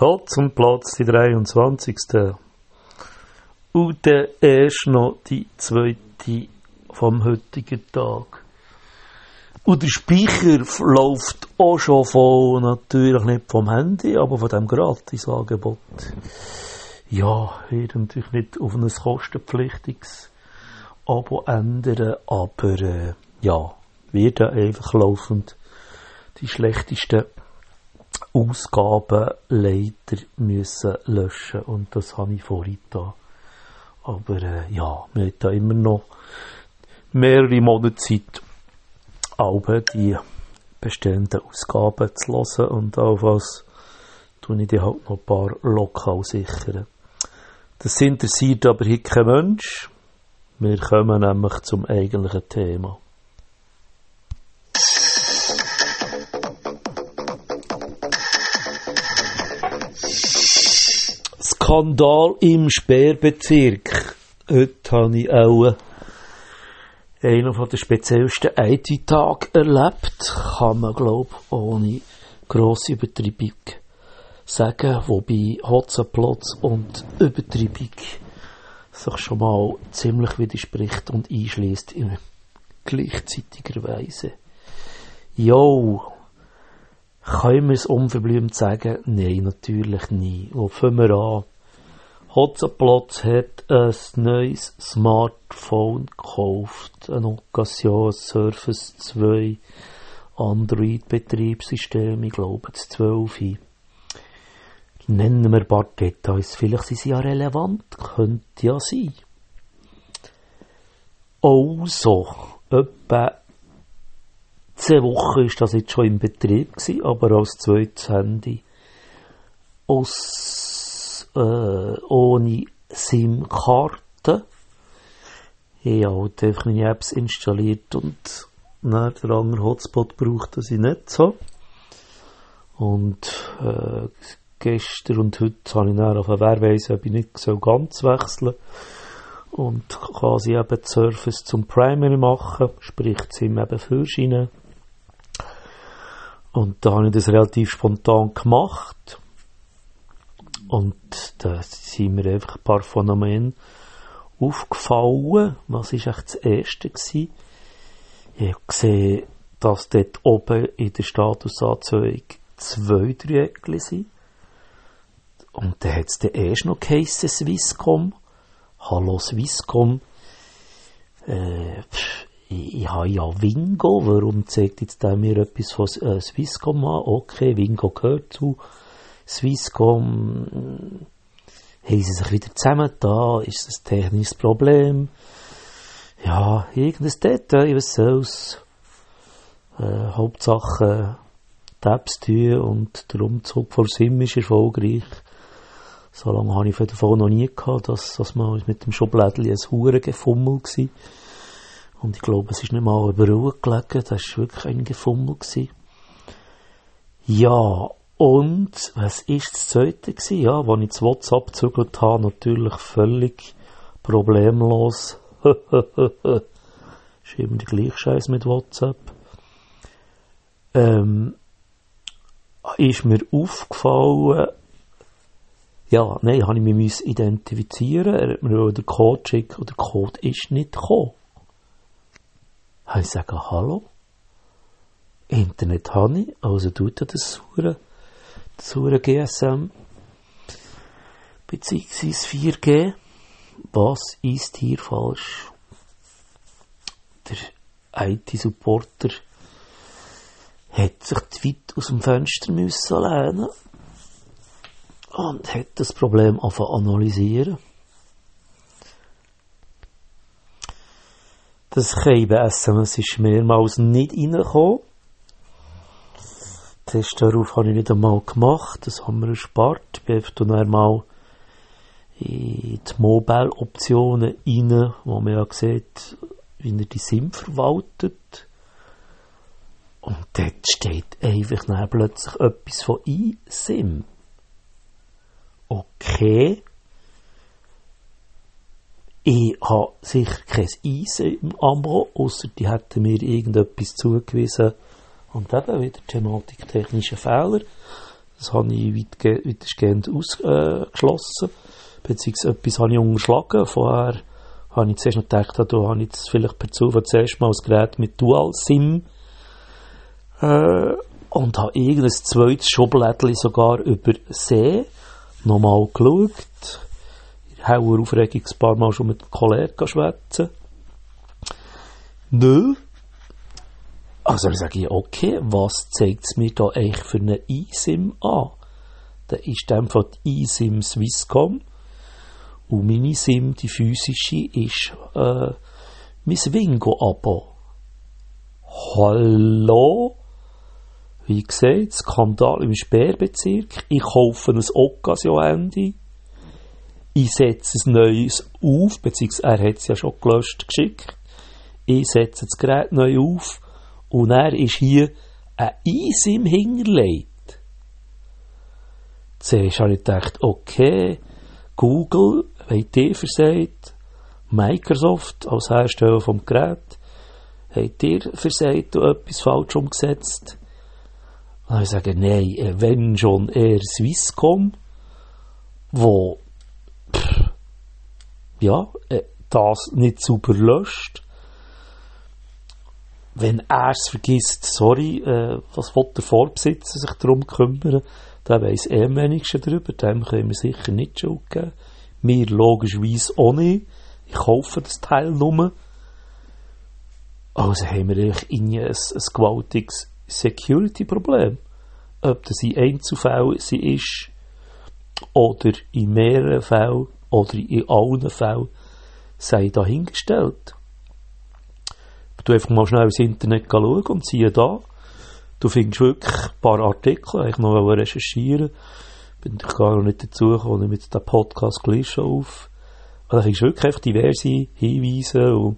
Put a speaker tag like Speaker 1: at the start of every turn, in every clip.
Speaker 1: Holz und Platz, die 23. Und dann erst noch die zweite vom heutigen Tag. Und der Speicher läuft auch schon von, natürlich nicht vom Handy, aber von dem Gratisangebot. Ja, wird natürlich nicht auf ein kostenpflichtiges Abo ändern, aber äh, ja, wird einfach laufend die schlechtesten Ausgaben leider müssen löschen und das habe ich vorhin da. Aber äh, ja, wir haben da immer noch mehrere Monate Zeit, alle die bestehenden Ausgaben zu hören und auf was tue ich die halt noch ein paar lokal sichern. Das interessiert aber hier kein Mensch. Wir kommen nämlich zum eigentlichen Thema. Skandal im Sperrbezirk. Heute habe ich auch einen der speziellsten IT-Tage erlebt. Kann man, glaube ich, ohne grosse Übertreibung sagen. Wobei Hotzenplotz und Übertreibung sich schon mal ziemlich widerspricht und einschließt in gleichzeitiger Weise. Jo, können wir es unverblümt sagen? Nein, natürlich nie. Wo fangen wir an? Hotzenplotz hat ein neues Smartphone gekauft, ein Occasion Surface 2 Android-Betriebssystem, ich glaube das 12. Nennen wir ein paar Details, vielleicht sind sie ja relevant, könnte ja sein. Also, etwa zehn Wochen ist das jetzt schon im Betrieb gewesen, aber als zweites Handy aus äh, ohne SIM-Karte. Ich habe halt einfach meine Apps installiert und dann der andere Hotspot braucht das ich nicht so. Und äh, gestern und heute habe ich dann auf wer weiss, ob ich nicht so ganz wechseln und quasi eben die Surface zum Primary machen, sprich SIM eben Führerscheine. Und da habe ich das relativ spontan gemacht. Und da sind mir einfach ein paar Phänomene aufgefallen. Was war das erste? Gewesen? Ich habe gesehen, dass dort oben in der Statusanzeige zwei Dreieckchen sind. Und dann hat es dann erst noch geheissen, Swisscom. Hallo Swisscom. Äh, ich, ich habe ja Wingo. Warum zeigt jetzt der mir etwas von äh, Swisscom an? Okay, Wingo gehört zu Swisscom, haben sie sich wieder zusammen da, ist das ein technisches Problem? Ja, irgendein Detail, was soll's. Äh, Hauptsache, die Apps tun und der Umzug von SIM ist erfolgreich. So lange habe ich davon noch nie gehabt, dass, dass man mit dem Schublädchen ein hure Gefummel war. Und ich glaube, es ist nicht mal über Ruhe gelegen, das war wirklich ein Gefummel. Gewesen. Ja, und was ist das zweite gewesen? Ja, als ich das WhatsApp gezügelt habe, natürlich völlig problemlos. ist immer der gleiche Scheiß mit WhatsApp. Ähm, ist mir aufgefallen, ja, nein, habe ich mich identifizieren Er hat mir den Code geschickt und der Code ist nicht gekommen. Ich sage, hallo? Internet habe ich, also tut er das Suchen zu einer GSM bzw. 4G. Was ist hier falsch? Der IT-Supporter hat sich weit aus dem Fenster müssen lehnen und hat das Problem analysieren. Das KIB-SMS ist mehrmals nicht reingekommen. Test darauf habe ich nicht einmal gemacht, das haben wir erspart. Ich bin einfach einmal in die Mobile-Optionen rein, wo man ja sieht, wie er die SIM verwaltet. Und dort steht einfach dann plötzlich etwas von eSIM. Okay. Ich habe sicher kein eSIM Abo, außer die hätten mir irgendetwas zugewiesen, und eben wieder Thematik technische Fehler. Das habe ich weitge weitestgehend ausgeschlossen. Äh, beziehungsweise etwas habe ich unterschlagen. Vorher habe ich zuerst noch gedacht, da habe ich vielleicht per Zufall zuerst mal ein Gerät mit Dual-SIM äh, und habe irgendein zweites Schublädchen sogar übersehen, nochmal geschaut, in hauer Aufregung ein paar Mal schon mit dem Kollegen schwätzen. Nö. Also ich sage, okay, was zeigt es mir da eigentlich für eine eSIM an? Da ist einfach die eSIM Swisscom und meine SIM, die physische, ist äh, mein Wingo-Abo. Hallo? Wie gesagt, Skandal im Sperrbezirk. Ich kaufe ein Occasion-Handy. Ich setze ein neues auf, beziehungsweise er hat es ja schon gelöscht geschickt. Ich setze das Gerät neu auf und er ist hier ein eSIM hinterlegt. Zuerst habe ich gedacht, okay, Google, habt ihr versagt, Microsoft als Hersteller vom Gerät, habt ihr versagt und etwas falsch umgesetzt? Und dann sage ich, nein, äh, wenn schon eher Swisscom, wo pff, ja, äh, das nicht super löscht, wenn er es vergisst, sorry, äh, was will der Vorbesitzer sich darum kümmern, der weiss eh am wenigsten darüber, dem können wir sicher nicht Schuld geben. Mir logischerweise auch nicht. Ich kaufe das Teil nur. Also haben wir eigentlich ein, ein, gewaltiges Security-Problem. Ob das in Einzelfällen ist, oder in mehreren Fällen, oder in allen Fällen, sei dahingestellt. Du einfach mal schnell ins Internet schauen und siehe da, du findest wirklich ein paar Artikel, ich noch recherchieren, bin ich gar noch nicht dazu gekommen, ich mit dem Podcast gelesen auf. Und da findest du wirklich einfach diverse Hinweise und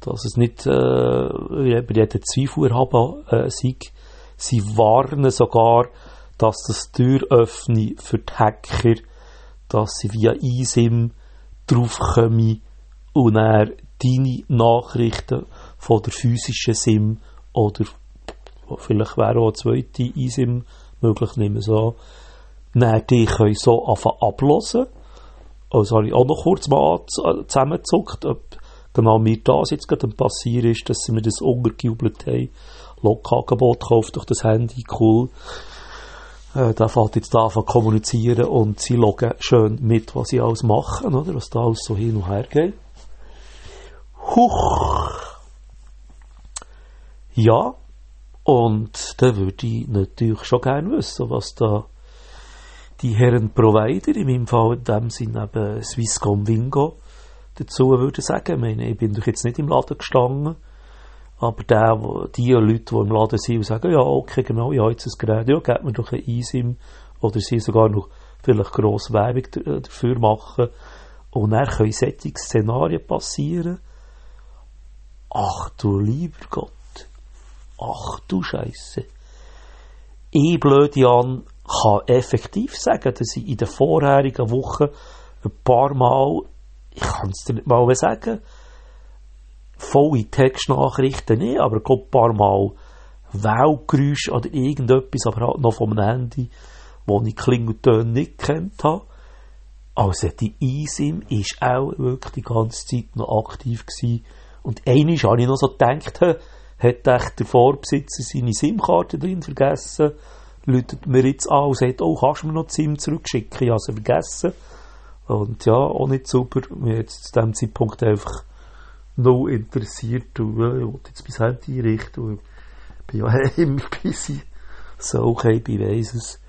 Speaker 1: dass es nicht äh, jeden Zweifel haben äh, sei. Sie warnen sogar, dass das Tür öffne für die Hacker, dass sie via eSIM draufkommen und er deine Nachrichten von der physischen SIM oder vielleicht wäre auch eine zweite eSIM möglich, nehmen so, dann die können so anfangen ablosen. Also habe ich auch noch kurz mal zusammengezuckt, ob genau mir das jetzt gerade passiert ist, dass sie mir das untergejubelt haben. Lokangebot kauft durch das Handy, cool. Äh, da fällt jetzt da an kommunizieren und sie loggen schön mit, was sie alles machen, oder? Was da alles so hin und her geht. Huch! Ja, und da würde ich natürlich schon gerne wissen, was da die Herren Provider, in meinem Fall in dem Sinne eben Swisscom Wingo, dazu würde sagen. Ich meine, ich bin doch jetzt nicht im Laden gestanden, aber der, die Leute, die im Laden sind und sagen, ja, okay, genau, ja, jetzt ein Gerät, ja, gebt mir doch ein eSIM, oder sie sogar noch vielleicht grosse Werbung äh, dafür machen, und dann können solche Szenarien passieren. Ach du lieber Gott. Ach du Scheiße. Ich, blöde Jan, kann effektiv sagen, dass ich in den vorherigen Wochen ein paar Mal, ich kann es dir nicht mal sagen, volle Textnachrichten nicht, aber ein paar Mal Weltgeräusche oder irgendetwas, aber halt noch vom Handy, wo ich Klingeltöne nicht kennt habe. Also die eSIM ist auch wirklich die ganze Zeit noch aktiv gewesen. Und einiges habe ich noch so gedacht, hat echt der Vorbesitzer seine SIM-Karte drin vergessen läutet mir jetzt an und sagt, oh, kannst du mir noch die SIM zurückschicken? Ich habe sie vergessen. Und ja, auch nicht super. Mir jetzt zu diesem Zeitpunkt einfach noch interessiert und ja, ich wollte jetzt mein Handy einrichten und ich bin ja immer busy. So, okay, ich weiss es.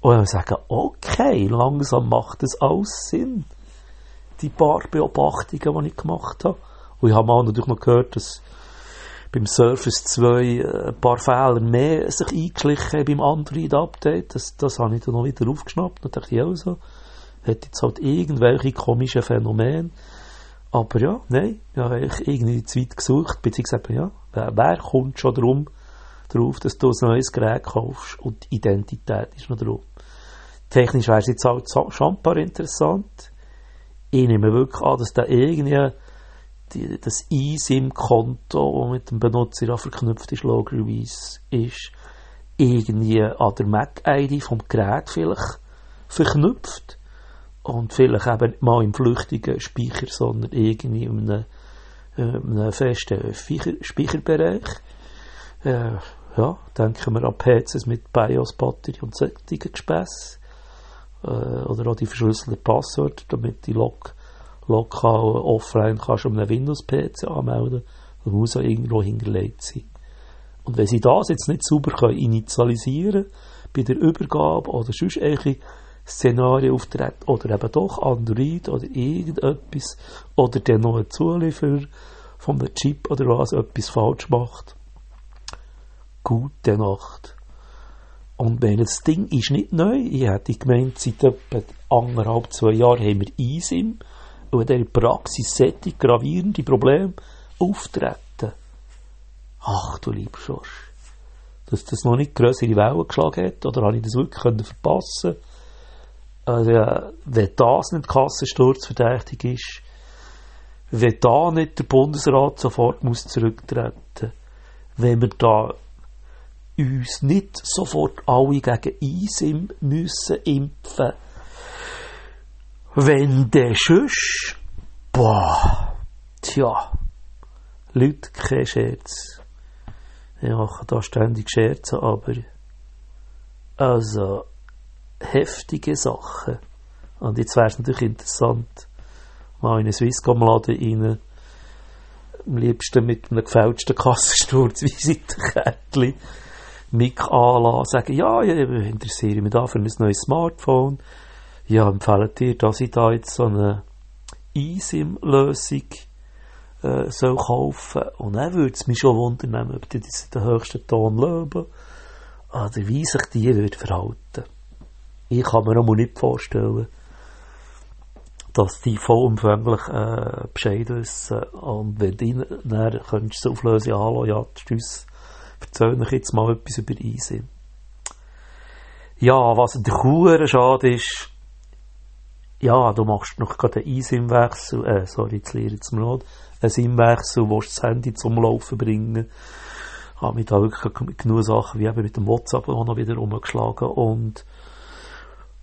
Speaker 1: Und dann sagen, okay, langsam macht es alles Sinn. Die paar Beobachtungen, die ich gemacht habe. Und ich habe mal natürlich noch gehört, dass beim Surface 2 äh, ein paar Fehler mehr sich eingeschlichen beim Android-Update. Das, das habe ich dann noch wieder aufgeschnappt. Da dachte ich auch so. Hat jetzt halt irgendwelche komischen Phänomene. Aber ja, nein, ich habe irgendwie Zeit gesucht, beziehungsweise ja, wer, wer kommt schon darum, darauf, dass du ein neues Gerät kaufst und die Identität ist noch drauf. Technisch wäre es jetzt halt schon ein paar interessant. Ich nehme wirklich an, dass da irgendwie die, das eSIM-Konto, das mit dem Benutzer verknüpft ist, logischerweise ist irgendwie an der MAC-ID vom Gerät vielleicht verknüpft und vielleicht eben nicht mal im flüchtigen Speicher, sondern irgendwie in einem, äh, einem festen Speicher, Speicherbereich. Äh, ja, denken wir an PCs mit BIOS-Batterie und solchen Gespässe. Äh, oder auch die verschlüsselten Passwörter, damit die Log lokal offline kannst du einem Windows-PC anmelden. Das muss ja irgendwo hinterlegt sein. Und wenn sie das jetzt nicht sauber können initialisieren bei der Übergabe oder sonst irgendwelche Szenarien auftreten oder eben doch Android oder irgendetwas oder noch ein Zulieferer von einem Chip oder was etwas falsch macht, gute Nacht. Und wenn das Ding ist nicht neu, ich hätte gemeint, seit etwa anderthalb, zwei Jahren haben wir eSIM und in der Praxis solche gravierende Probleme auftreten. Ach du lieber Schorsch. Dass das noch nicht größere Wellen geschlagen hat, oder habe ich das wirklich verpassen also, ja, wenn das nicht kassensturzverdächtig ist, wenn da nicht der Bundesrat sofort muss zurücktreten wenn wir da uns nicht sofort alle gegen ISIM müssen impfen wenn der sonst, boah, tja, Leute, kein Scherz. Ich mache da ständig Scherze, aber also heftige Sachen. Und jetzt wäre es natürlich interessant, mal in einen Swisscom-Laden rein, am liebsten mit einem gefälschten Kassensturz Visitenkärtchen mich anlassen, sagen, ja, ich interessiere mich da für ein neues Smartphone. Ja, empfehle dir, dass ich da jetzt so eine eSIM-Lösung äh, soll kaufen. Und dann würde es mich schon wundern, ob die das den höchsten Ton löben oder wie sich die würde verhalten. Ich kann mir auch nicht vorstellen, dass die vollumfänglich äh, Bescheid wissen. Und wenn die dann könntest du auflösen, hallo, ja, tschüss, erzähl euch jetzt mal etwas über eSIM. Ja, was der Kuh schade ist, ja, du machst noch gerade einen eSIM-Wechsel, äh, sorry, jetzt lehre ich zum Not, einen SIM-Wechsel, willst das Handy zum Laufen bringen. Habe mich da wirklich genug Sachen wie eben mit dem WhatsApp auch noch wieder rumgeschlagen und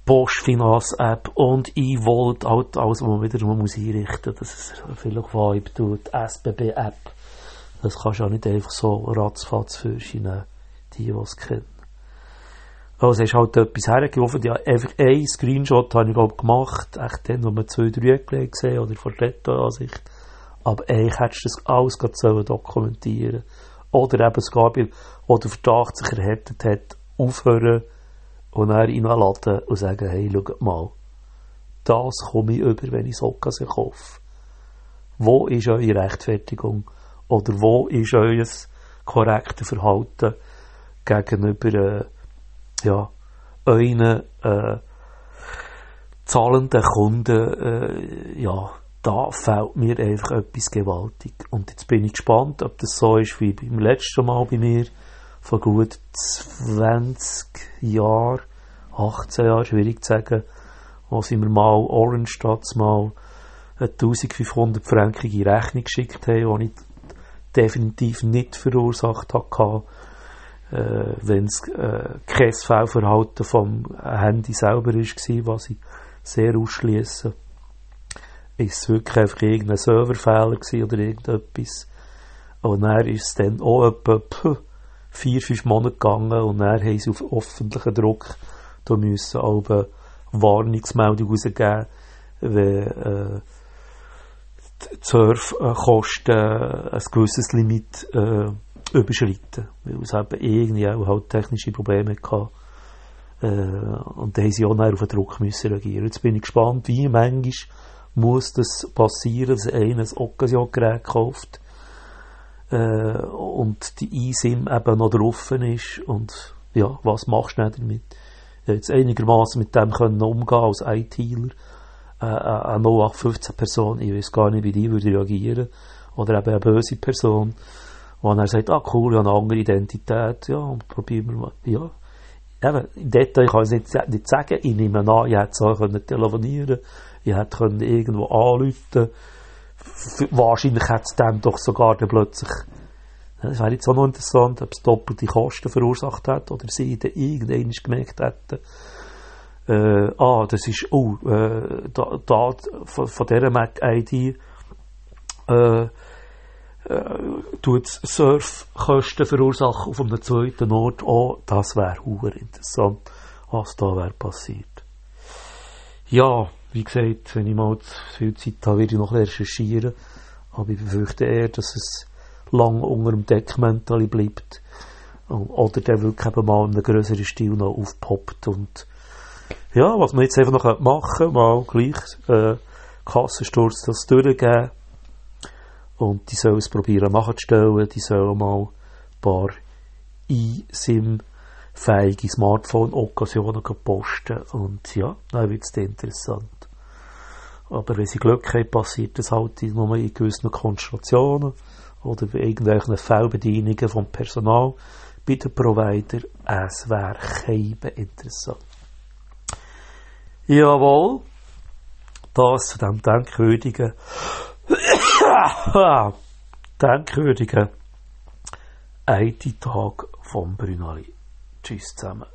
Speaker 1: Postfinanz-App und E-Wallet, halt alles, was man wieder muss einrichten muss, dass es vielleicht Vibe tut, SBB-App. Das kannst du auch nicht einfach so ratzfatz für die, die es kennen. Also hast halt etwas hergeworfen, ja, einfach ein Screenshot habe ich glaube gemacht, echt dann, man zwei, drei gesehen oder von Retro-Ansicht. Aber eigentlich hättest du das alles gerade dokumentieren Oder eben sogar, wo der Verdacht sich erhärtet hat, aufhören und dann reinladen und sagen, hey, schau mal, das komme ich über, wenn ich Socken kaufe. Wo ist eure Rechtfertigung? Oder wo ist euer korrektes Verhalten gegenüber äh, ja, euren äh, zahlenden Kunden, äh, ja, da fehlt mir einfach etwas gewaltig. Und jetzt bin ich gespannt, ob das so ist wie beim letzten Mal bei mir, vor gut 20 Jahren, 18 Jahren, schwierig zu sagen, wo sie mir mal Orange Stadt mal eine 1500 Frankige Rechnung geschickt haben, die ich definitiv nicht verursacht hatte äh, wenn es äh, kein Fehlverhalten vom Handy selber war, was ich sehr ausschließe. Ist es wirklich einfach irgendein Serverfehler oder irgendetwas. Und dann ist es dann auch etwa vier, fünf Monate gegangen und dann haben sie auf öffentlichen Druck da müssen auch eine Warnungsmeldung rausgeben, wenn äh, die Surfkosten ein gewisses Limit äh, überschreiten, weil es eben irgendwie auch halt technische Probleme hatte. Äh, und da haben sie auch auf den Druck müssen reagieren. Jetzt bin ich gespannt, wie manchmal muss das passieren, dass einer ein Occasion-Gerät kauft äh, und die eSIM eben noch drauf ist und ja, was machst du damit? Jetzt einigermaßen mit dem können umgehen als ITler, äh, eine 0815 Person, ich weiß gar nicht, wie die würde reagieren oder eben eine böse Person, wo er sagt, ah cool, ich habe eine andere Identität, ja, und probieren wir mal, ja. Eben, im Detail kann ich es nicht, nicht sagen, ich nehme an, ich hätte es auch telefonieren ich hätte können irgendwo anrufen wahrscheinlich hätte es dann doch sogar dann plötzlich Es wäre jetzt auch noch interessant, ob es doppelte Kosten verursacht hat oder sie dann irgendwann gemerkt hätten, äh, ah, das ist, oh, äh, da, da von, von dieser Mac-ID äh, äh, tut Surfkosten verursachen auf einem zweiten Ort. Oh, das wäre interessant, was da wäre passiert. Ja, wie gesagt, wenn ich mal viel Zeit habe, werde ich noch recherchieren. Aber ich befürchte eher, dass es lang unter dem Deckmäntel bleibt. Oder der wirklich eben mal in einem größeren Stil noch aufpoppt. Und ja, was man jetzt einfach noch machen könnte, mal gleich äh, Kassensturz das durchgeben. Und die sollen es probieren nachzustellen. Die sollen mal ein paar eSIM-fähige Smartphone-Occasionen posten. Und ja, dann wird es interessant. Aber wenn sie Glück haben, passiert das halt nur in gewissen Konstellationen oder bei irgendwelchen Fehlbedienungen vom Personal bei den Provider. Es wäre kein interessant. Jawohl, das zu dem denkwürdigen, denkwürdigen IT-Tag vom Brünali. Tschüss zusammen.